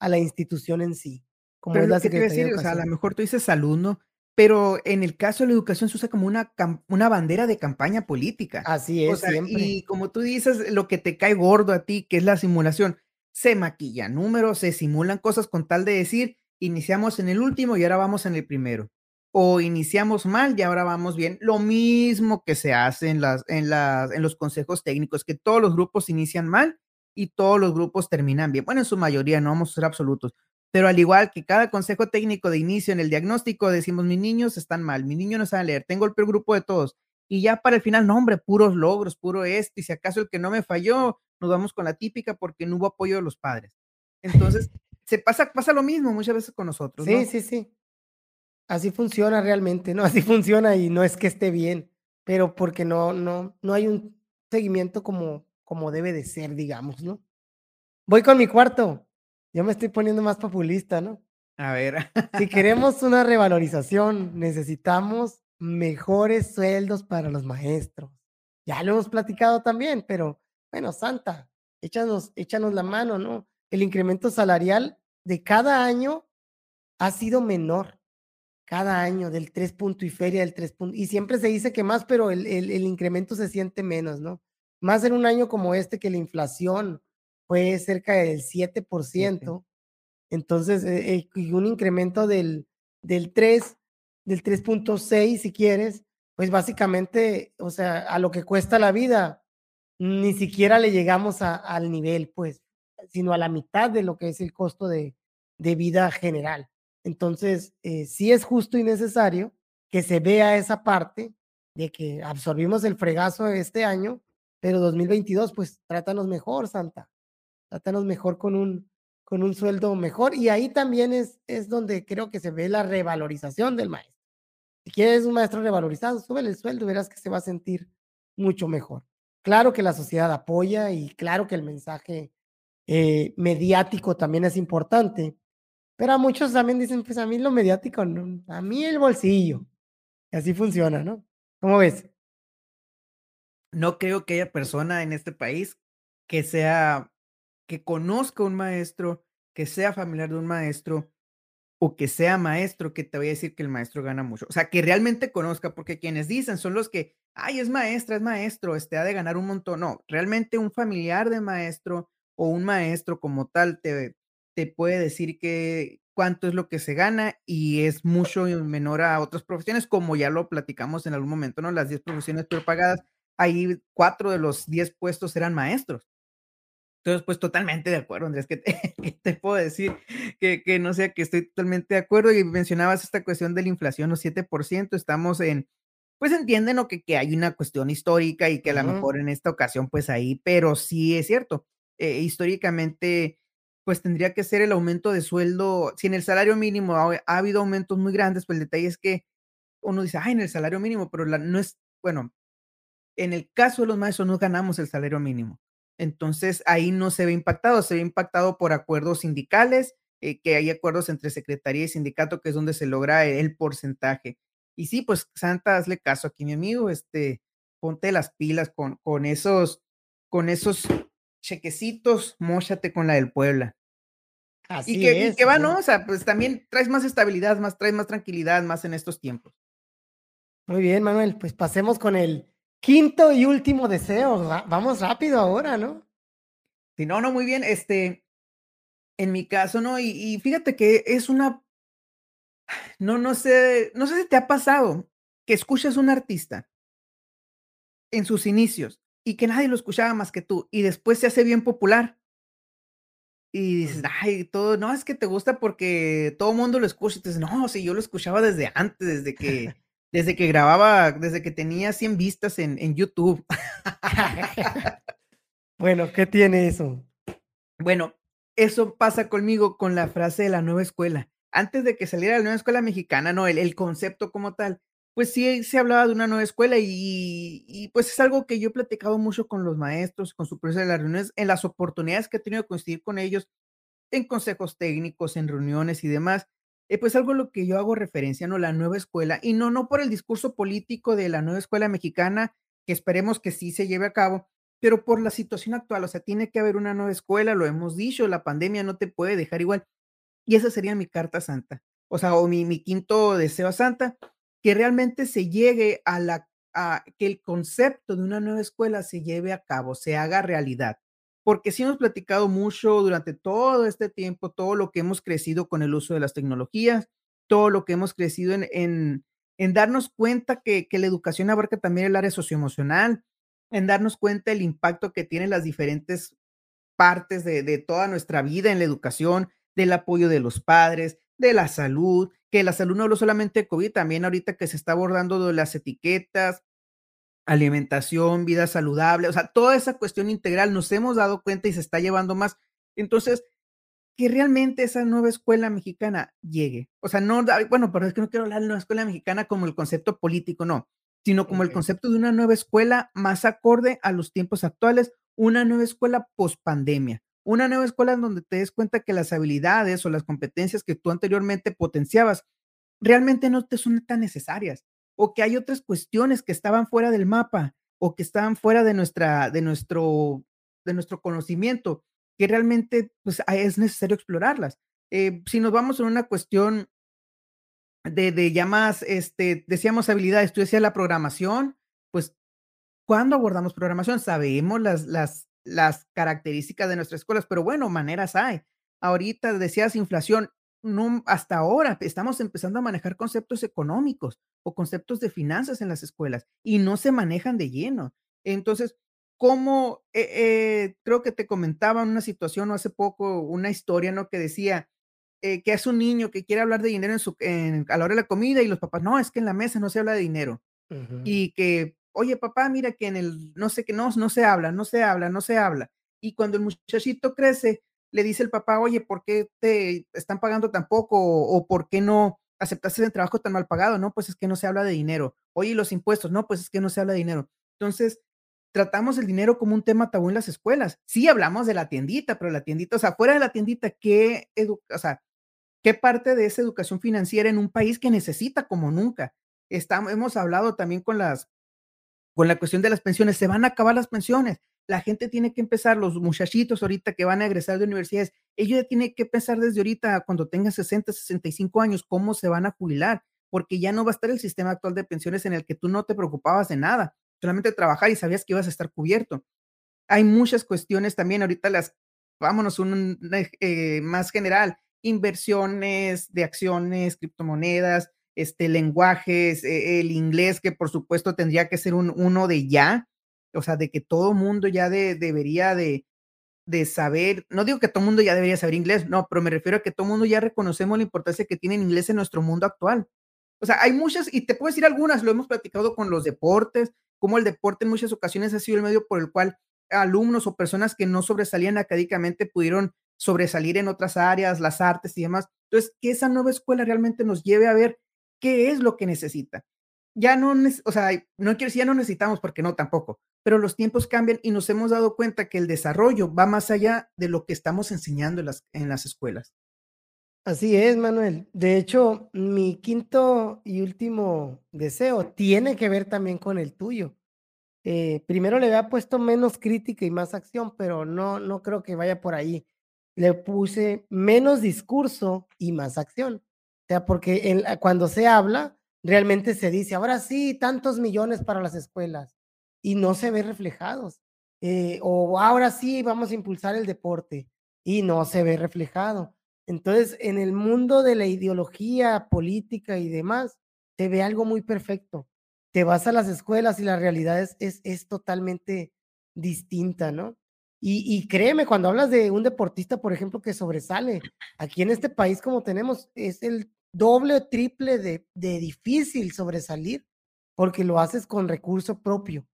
a la institución en sí. Como es la decir, o sea, a lo mejor tú dices salud, ¿no? Pero en el caso de la educación se usa como una, una bandera de campaña política. Así es, siempre. Y como tú dices, lo que te cae gordo a ti, que es la simulación, se maquilla números, se simulan cosas con tal de decir, iniciamos en el último y ahora vamos en el primero o iniciamos mal y ahora vamos bien. Lo mismo que se hace en, las, en, las, en los consejos técnicos, que todos los grupos inician mal y todos los grupos terminan bien. Bueno, en su mayoría, no vamos a ser absolutos, pero al igual que cada consejo técnico de inicio en el diagnóstico, decimos, mis niños están mal, mis niños no saben leer, tengo el peor grupo de todos. Y ya para el final, no, hombre, puros logros, puro esto, y si acaso el que no me falló, nos vamos con la típica porque no hubo apoyo de los padres. Entonces, se pasa, pasa lo mismo muchas veces con nosotros. Sí, sí, sí. Así funciona realmente, ¿no? Así funciona y no es que esté bien, pero porque no, no, no hay un seguimiento como, como debe de ser, digamos, ¿no? Voy con mi cuarto. Yo me estoy poniendo más populista, ¿no? A ver. si queremos una revalorización, necesitamos mejores sueldos para los maestros. Ya lo hemos platicado también, pero bueno, Santa, échanos, échanos la mano, ¿no? El incremento salarial de cada año ha sido menor cada año del 3 punto y feria del 3 punto. Y siempre se dice que más, pero el, el, incremento se siente menos, ¿no? Más en un año como este que la inflación fue cerca del 7%. Entonces, eh, eh, un incremento del, del 3, del 3.6 si quieres, pues básicamente, o sea, a lo que cuesta la vida, ni siquiera le llegamos a, al nivel, pues, sino a la mitad de lo que es el costo de, de vida general. Entonces, eh, sí es justo y necesario que se vea esa parte de que absorbimos el fregazo este año, pero 2022, pues trátanos mejor, Santa. Trátanos mejor con un, con un sueldo mejor. Y ahí también es, es donde creo que se ve la revalorización del maestro. Si quieres un maestro revalorizado, súbele el sueldo, verás que se va a sentir mucho mejor. Claro que la sociedad apoya y claro que el mensaje eh, mediático también es importante, pero a muchos también dicen, pues a mí lo mediático, a mí el bolsillo. Y así funciona, ¿no? ¿Cómo ves? No creo que haya persona en este país que sea, que conozca un maestro, que sea familiar de un maestro o que sea maestro, que te voy a decir que el maestro gana mucho. O sea, que realmente conozca, porque quienes dicen son los que, ay, es maestra, es maestro, este ha de ganar un montón. No, realmente un familiar de maestro o un maestro como tal te, te puede decir que cuánto es lo que se gana y es mucho menor a otras profesiones, como ya lo platicamos en algún momento, ¿no? Las 10 profesiones peor pagadas, ahí cuatro de los 10 puestos eran maestros. Entonces, pues totalmente de acuerdo, Andrés, que te, puedo decir que, que, no sea que estoy totalmente de acuerdo y mencionabas esta cuestión de la inflación, los 7%, estamos en, pues entienden ¿no? que, que hay una cuestión histórica y que a lo mejor en esta ocasión, pues ahí, pero sí es cierto, eh, históricamente pues tendría que ser el aumento de sueldo. Si en el salario mínimo ha, habido aumentos muy grandes, pues el detalle es que uno dice, ah, en el salario mínimo, pero la, no es, bueno, en el caso de los maestros no ganamos el salario mínimo. Entonces ahí no se ve impactado, se ve impactado por acuerdos sindicales, eh, que hay acuerdos entre secretaría y sindicato, que es donde se logra el porcentaje. Y sí, pues Santa, hazle caso aquí, mi amigo, este, ponte las pilas con, con esos, con esos chequecitos, mochate con la del Puebla. Así y que, es. Y que va, ¿no? O sea, pues también traes más estabilidad, más, traes más tranquilidad, más en estos tiempos. Muy bien, Manuel, pues pasemos con el quinto y último deseo. vamos rápido ahora, ¿no? Sí, no, no, muy bien. Este, en mi caso, ¿no? Y, y fíjate que es una, no, no sé, no sé si te ha pasado que escuchas un artista en sus inicios y que nadie lo escuchaba más que tú y después se hace bien popular. Y dices, ay, todo, no, es que te gusta porque todo el mundo lo escucha. Y dices, no, si yo lo escuchaba desde antes, desde que, desde que grababa, desde que tenía 100 vistas en, en YouTube. bueno, ¿qué tiene eso? Bueno, eso pasa conmigo con la frase de la nueva escuela. Antes de que saliera la nueva escuela mexicana, no, el, el concepto como tal, pues sí se hablaba de una nueva escuela y, pues es algo que yo he platicado mucho con los maestros, con su profesor de las reuniones, en las oportunidades que he tenido de coincidir con ellos, en consejos técnicos, en reuniones y demás. Eh, pues algo lo que yo hago referencia, ¿no? La nueva escuela, y no, no por el discurso político de la nueva escuela mexicana, que esperemos que sí se lleve a cabo, pero por la situación actual, o sea, tiene que haber una nueva escuela, lo hemos dicho, la pandemia no te puede dejar igual. Y esa sería mi carta santa, o sea, o mi, mi quinto deseo santa, que realmente se llegue a la a que el concepto de una nueva escuela se lleve a cabo, se haga realidad. Porque sí hemos platicado mucho durante todo este tiempo, todo lo que hemos crecido con el uso de las tecnologías, todo lo que hemos crecido en, en, darnos cuenta que, que, la educación abarca también el área socioemocional, en darnos cuenta el impacto que tienen las diferentes partes de, de toda nuestra vida en la educación, del apoyo de los padres, de la salud, que la salud no habló solamente de COVID, también ahorita que se está abordando de las etiquetas, alimentación, vida saludable, o sea, toda esa cuestión integral nos hemos dado cuenta y se está llevando más. Entonces, que realmente esa nueva escuela mexicana llegue. O sea, no, bueno, pero es que no quiero hablar de una escuela mexicana como el concepto político, no, sino como el concepto de una nueva escuela más acorde a los tiempos actuales, una nueva escuela post pandemia, una nueva escuela en donde te des cuenta que las habilidades o las competencias que tú anteriormente potenciabas realmente no te son tan necesarias o que hay otras cuestiones que estaban fuera del mapa o que estaban fuera de nuestra de nuestro de nuestro conocimiento que realmente pues es necesario explorarlas. Eh, si nos vamos a una cuestión de, de más, este, decíamos habilidades, tú decías la programación, pues, ¿cuándo abordamos programación? Sabemos las, las, las características de nuestras escuelas, pero bueno, maneras hay. Ahorita decías inflación, no, hasta ahora estamos empezando a manejar conceptos económicos o conceptos de finanzas en las escuelas y no se manejan de lleno. Entonces, ¿cómo? Eh, eh, creo que te comentaba una situación hace poco, una historia, ¿no? Que decía eh, que es un niño que quiere hablar de dinero en su, en, a la hora de la comida y los papás, no, es que en la mesa no se habla de dinero. Uh -huh. Y que oye, papá, mira que en el, no sé qué, no, no se habla, no se habla, no se habla. Y cuando el muchachito crece, le dice el papá, oye, ¿por qué te están pagando tan poco? O, ¿por qué no aceptaste el trabajo tan mal pagado? No, pues es que no se habla de dinero. Oye, los impuestos? No, pues es que no se habla de dinero. Entonces, tratamos el dinero como un tema tabú en las escuelas. Sí hablamos de la tiendita, pero la tiendita, o sea, fuera de la tiendita, ¿qué, o sea, qué parte de esa educación financiera en un país que necesita como nunca? Estamos, hemos hablado también con las con la cuestión de las pensiones, se van a acabar las pensiones. La gente tiene que empezar, los muchachitos ahorita que van a egresar de universidades, ellos ya tienen que pensar desde ahorita, cuando tengan 60, 65 años, cómo se van a jubilar, porque ya no va a estar el sistema actual de pensiones en el que tú no te preocupabas de nada, solamente trabajar y sabías que ibas a estar cubierto. Hay muchas cuestiones también, ahorita las, vámonos, un eh, más general, inversiones de acciones, criptomonedas, este, lenguajes, eh, el inglés, que por supuesto tendría que ser un, uno de ya, o sea, de que todo mundo ya de, debería de, de saber, no digo que todo mundo ya debería saber inglés, no, pero me refiero a que todo mundo ya reconocemos la importancia que tiene el inglés en nuestro mundo actual. O sea, hay muchas, y te puedo decir algunas, lo hemos platicado con los deportes, como el deporte en muchas ocasiones ha sido el medio por el cual alumnos o personas que no sobresalían académicamente pudieron sobresalir en otras áreas, las artes y demás. Entonces, que esa nueva escuela realmente nos lleve a ver qué es lo que necesita. Ya no, o sea, no quiero decir ya no necesitamos porque no tampoco, pero los tiempos cambian y nos hemos dado cuenta que el desarrollo va más allá de lo que estamos enseñando en las, escuelas. Así es, Manuel. De hecho, mi quinto y último deseo tiene que ver también con el tuyo. Eh, primero le había puesto menos crítica y más acción, pero no, no creo que vaya por ahí. Le puse menos discurso y más acción. O sea, porque cuando se habla, realmente se dice, ahora sí, tantos millones para las escuelas, y no se ve reflejados. Eh, o ahora sí, vamos a impulsar el deporte, y no se ve reflejado. Entonces, en el mundo de la ideología política y demás, se ve algo muy perfecto. Te vas a las escuelas y la realidad es, es, totalmente distinta, ¿no? Y, créeme, cuando hablas de un deportista, por ejemplo, que sobresale, aquí en este país como tenemos, es el doble o triple de, de difícil sobresalir, porque lo haces con recurso propio,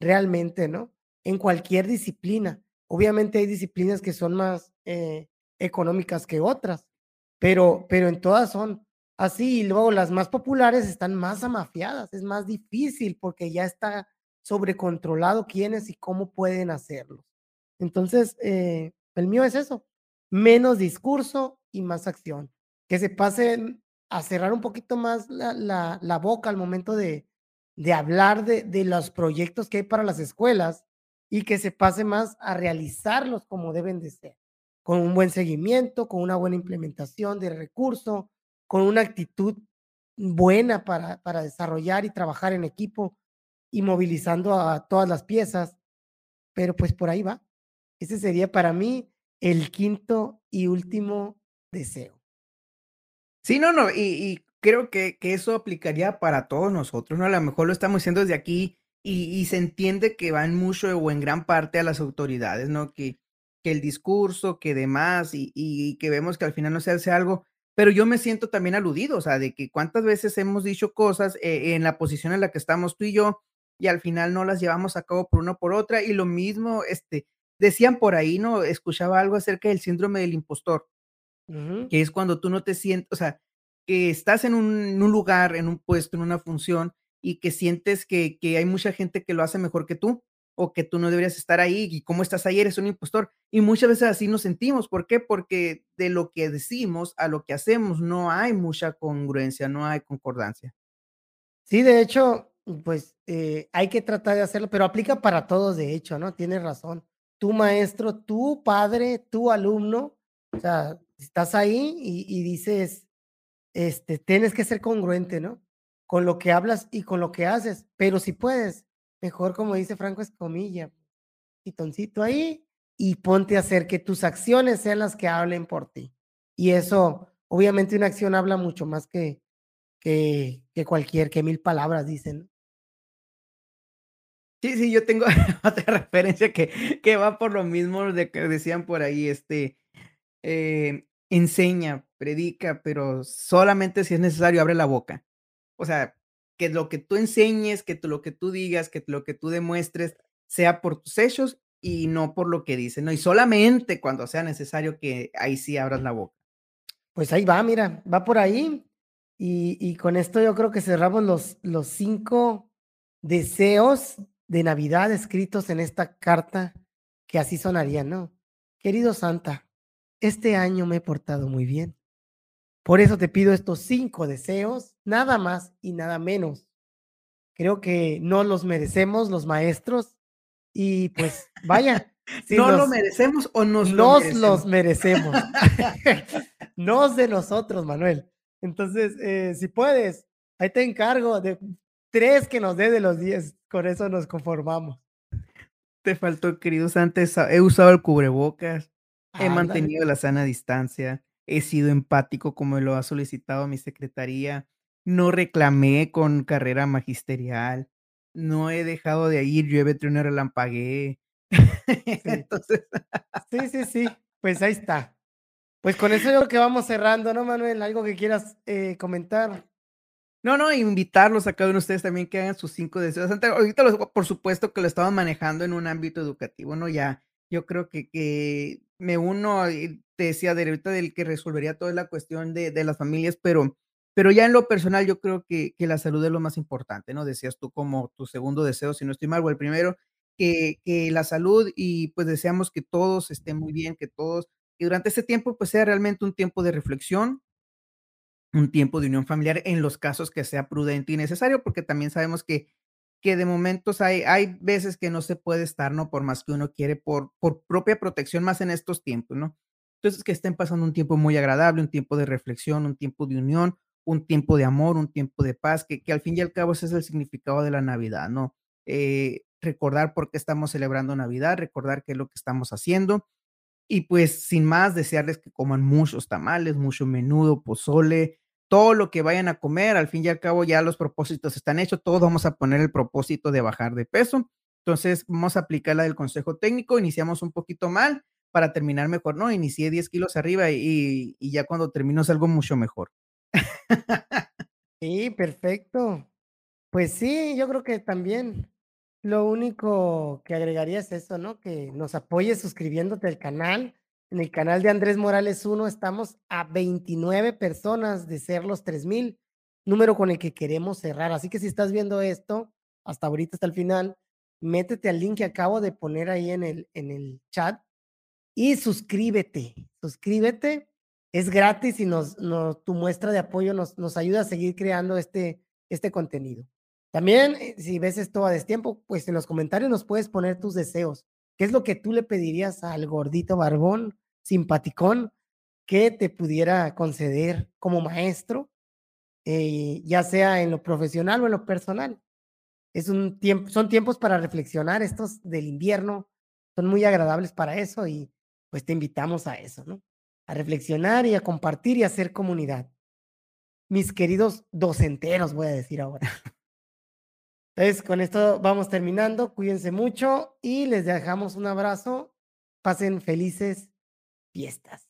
realmente, ¿no? En cualquier disciplina. Obviamente hay disciplinas que son más eh, económicas que otras, pero, pero en todas son así. Y luego las más populares están más amafiadas, es más difícil porque ya está sobrecontrolado quiénes y cómo pueden hacerlo. Entonces, eh, el mío es eso, menos discurso y más acción. Que se pase a cerrar un poquito más la, la, boca al momento de, de hablar de, de los proyectos que hay para las escuelas y que se pase más a realizarlos como deben de ser con un buen seguimiento, con una buena implementación de recursos, con una actitud buena para, para desarrollar y trabajar en equipo y movilizando a todas las piezas. Pero pues por ahí va. Ese sería para mí el quinto y último deseo. Sí, no, no, y, creo que, que, eso aplicaría para todos nosotros, ¿no? A lo mejor lo estamos diciendo desde aquí y, se entiende que va en mucho o en gran parte a las autoridades, ¿no? Que, que el discurso, que demás, y, y, que vemos que al final no se hace algo, pero yo me siento también aludido, o sea, de que cuántas veces hemos dicho cosas eh, en la posición en la que estamos tú y yo, y al final no las llevamos a cabo por una por otra, y lo mismo, este, decían por ahí, ¿no? Escuchaba algo acerca del síndrome del impostor, que es cuando tú no te sientes, o sea, que estás en un, en un, lugar, en un puesto, en una función, y que sientes que, que hay mucha gente que lo hace mejor que tú, o que tú no deberías estar ahí y cómo estás ahí, eres un impostor. Y muchas veces así nos sentimos. ¿Por qué? Porque de lo que decimos a lo que hacemos no hay mucha congruencia, no hay concordancia. Sí, de hecho, pues eh, hay que tratar de hacerlo, pero aplica para todos, de hecho, ¿no? Tienes razón. Tu maestro, tu padre, tu alumno, o sea, estás ahí y, y dices, este, tienes que ser congruente, ¿no? Con lo que hablas y con lo que haces, pero si puedes, Mejor, como dice Franco Escomilla, pitoncito ahí y ponte a hacer que tus acciones sean las que hablen por ti. Y eso, obviamente, una acción habla mucho más que, que, que cualquier, que mil palabras dicen. Sí, sí, yo tengo otra referencia que, que va por lo mismo de que decían por ahí, este, eh, enseña, predica, pero solamente si es necesario abre la boca. O sea, que lo que tú enseñes, que lo que tú digas, que lo que tú demuestres sea por tus hechos y no por lo que dicen, ¿no? Y solamente cuando sea necesario que ahí sí abras la boca. Pues ahí va, mira, va por ahí. Y, con esto yo creo que cerramos los, los cinco deseos de Navidad escritos en esta carta que así sonarían, ¿no? Querido Santa, este año me he portado muy bien. Por eso te pido estos cinco deseos, nada más y nada menos. Creo que no los merecemos los maestros y pues vaya. ¿No lo merecemos o nos, nos los merecemos? nos de nosotros, Manuel. Entonces, eh, si puedes, ahí te encargo de tres que nos dé de los diez. Con eso nos conformamos. Te faltó, queridos, antes he usado el cubrebocas, he mantenido la sana distancia, he sido empático como lo ha solicitado mi secretaría, no reclamé con carrera magisterial, no he dejado de ir, llueve, trueno, relampagué. Entonces, sí, sí, sí, pues ahí está. Pues con eso yo creo que vamos cerrando, ¿no, Manuel? ¿Algo que quieras eh, comentar? No, no, invitarlos a cada uno de ustedes también que hagan sus cinco deseos. Ahorita, por supuesto, que lo estaban manejando en un ámbito educativo, ¿no? Ya, yo creo que, que me uno, te decía de ahorita del que resolvería toda la cuestión de, de, las familias, pero, pero ya en lo personal yo creo que, que, la salud es lo más importante, ¿no? Decías tú como tu segundo deseo, si no estoy mal, o el primero, que, que la salud y pues deseamos que todos estén muy bien, que todos y durante ese tiempo, pues, sea realmente un tiempo de reflexión un tiempo de unión familiar en los casos que sea prudente y necesario, porque también sabemos que que de momentos hay hay veces que no se puede estar, ¿no? Por más que uno quiere, por por propia protección, más en estos tiempos, ¿no? Entonces, que estén pasando un tiempo muy agradable, un tiempo de reflexión, un tiempo de unión, un tiempo de amor, un tiempo de paz, que que al fin y al cabo ese es el significado de la Navidad, ¿no? Eh, recordar por qué estamos celebrando Navidad, recordar qué es lo que estamos haciendo, y pues, sin más, desearles que coman muchos tamales, mucho menudo, pozole, todo lo que vayan a comer, al fin y al cabo ya los propósitos están hechos, todos vamos a poner el propósito de bajar de peso. Entonces, vamos a aplicar la del consejo técnico, iniciamos un poquito mal para terminar mejor, ¿no? Inicié 10 kilos arriba y ya cuando termino salgo mucho mejor. Sí, perfecto. Pues sí, yo creo que también lo único que agregaría es eso, ¿no? Que nos apoyes suscribiéndote al canal. En el canal de Andrés Morales 1 estamos a 29 personas de ser los 3000, número con el que queremos cerrar. Así que si estás viendo esto, hasta ahorita, hasta el final, métete al link que acabo de poner ahí en el, en el chat y suscríbete. Suscríbete, es gratis y nos, nos, tu muestra de apoyo nos, nos ayuda a seguir creando este, este contenido. También, eh, si ves esto a destiempo, pues en los comentarios nos puedes poner tus deseos. ¿Qué es lo que tú le pedirías al gordito barbón, simpaticón, que te pudiera conceder como maestro, eh, ya sea en lo profesional o en lo personal? Es un son tiempos para reflexionar, estos del invierno son muy agradables para eso y pues te invitamos a eso, ¿no? A reflexionar y a compartir y a hacer comunidad. Mis queridos docenteros, voy a decir ahora. Entonces, con esto vamos terminando. Cuídense mucho y les dejamos un abrazo. Pasen felices fiestas.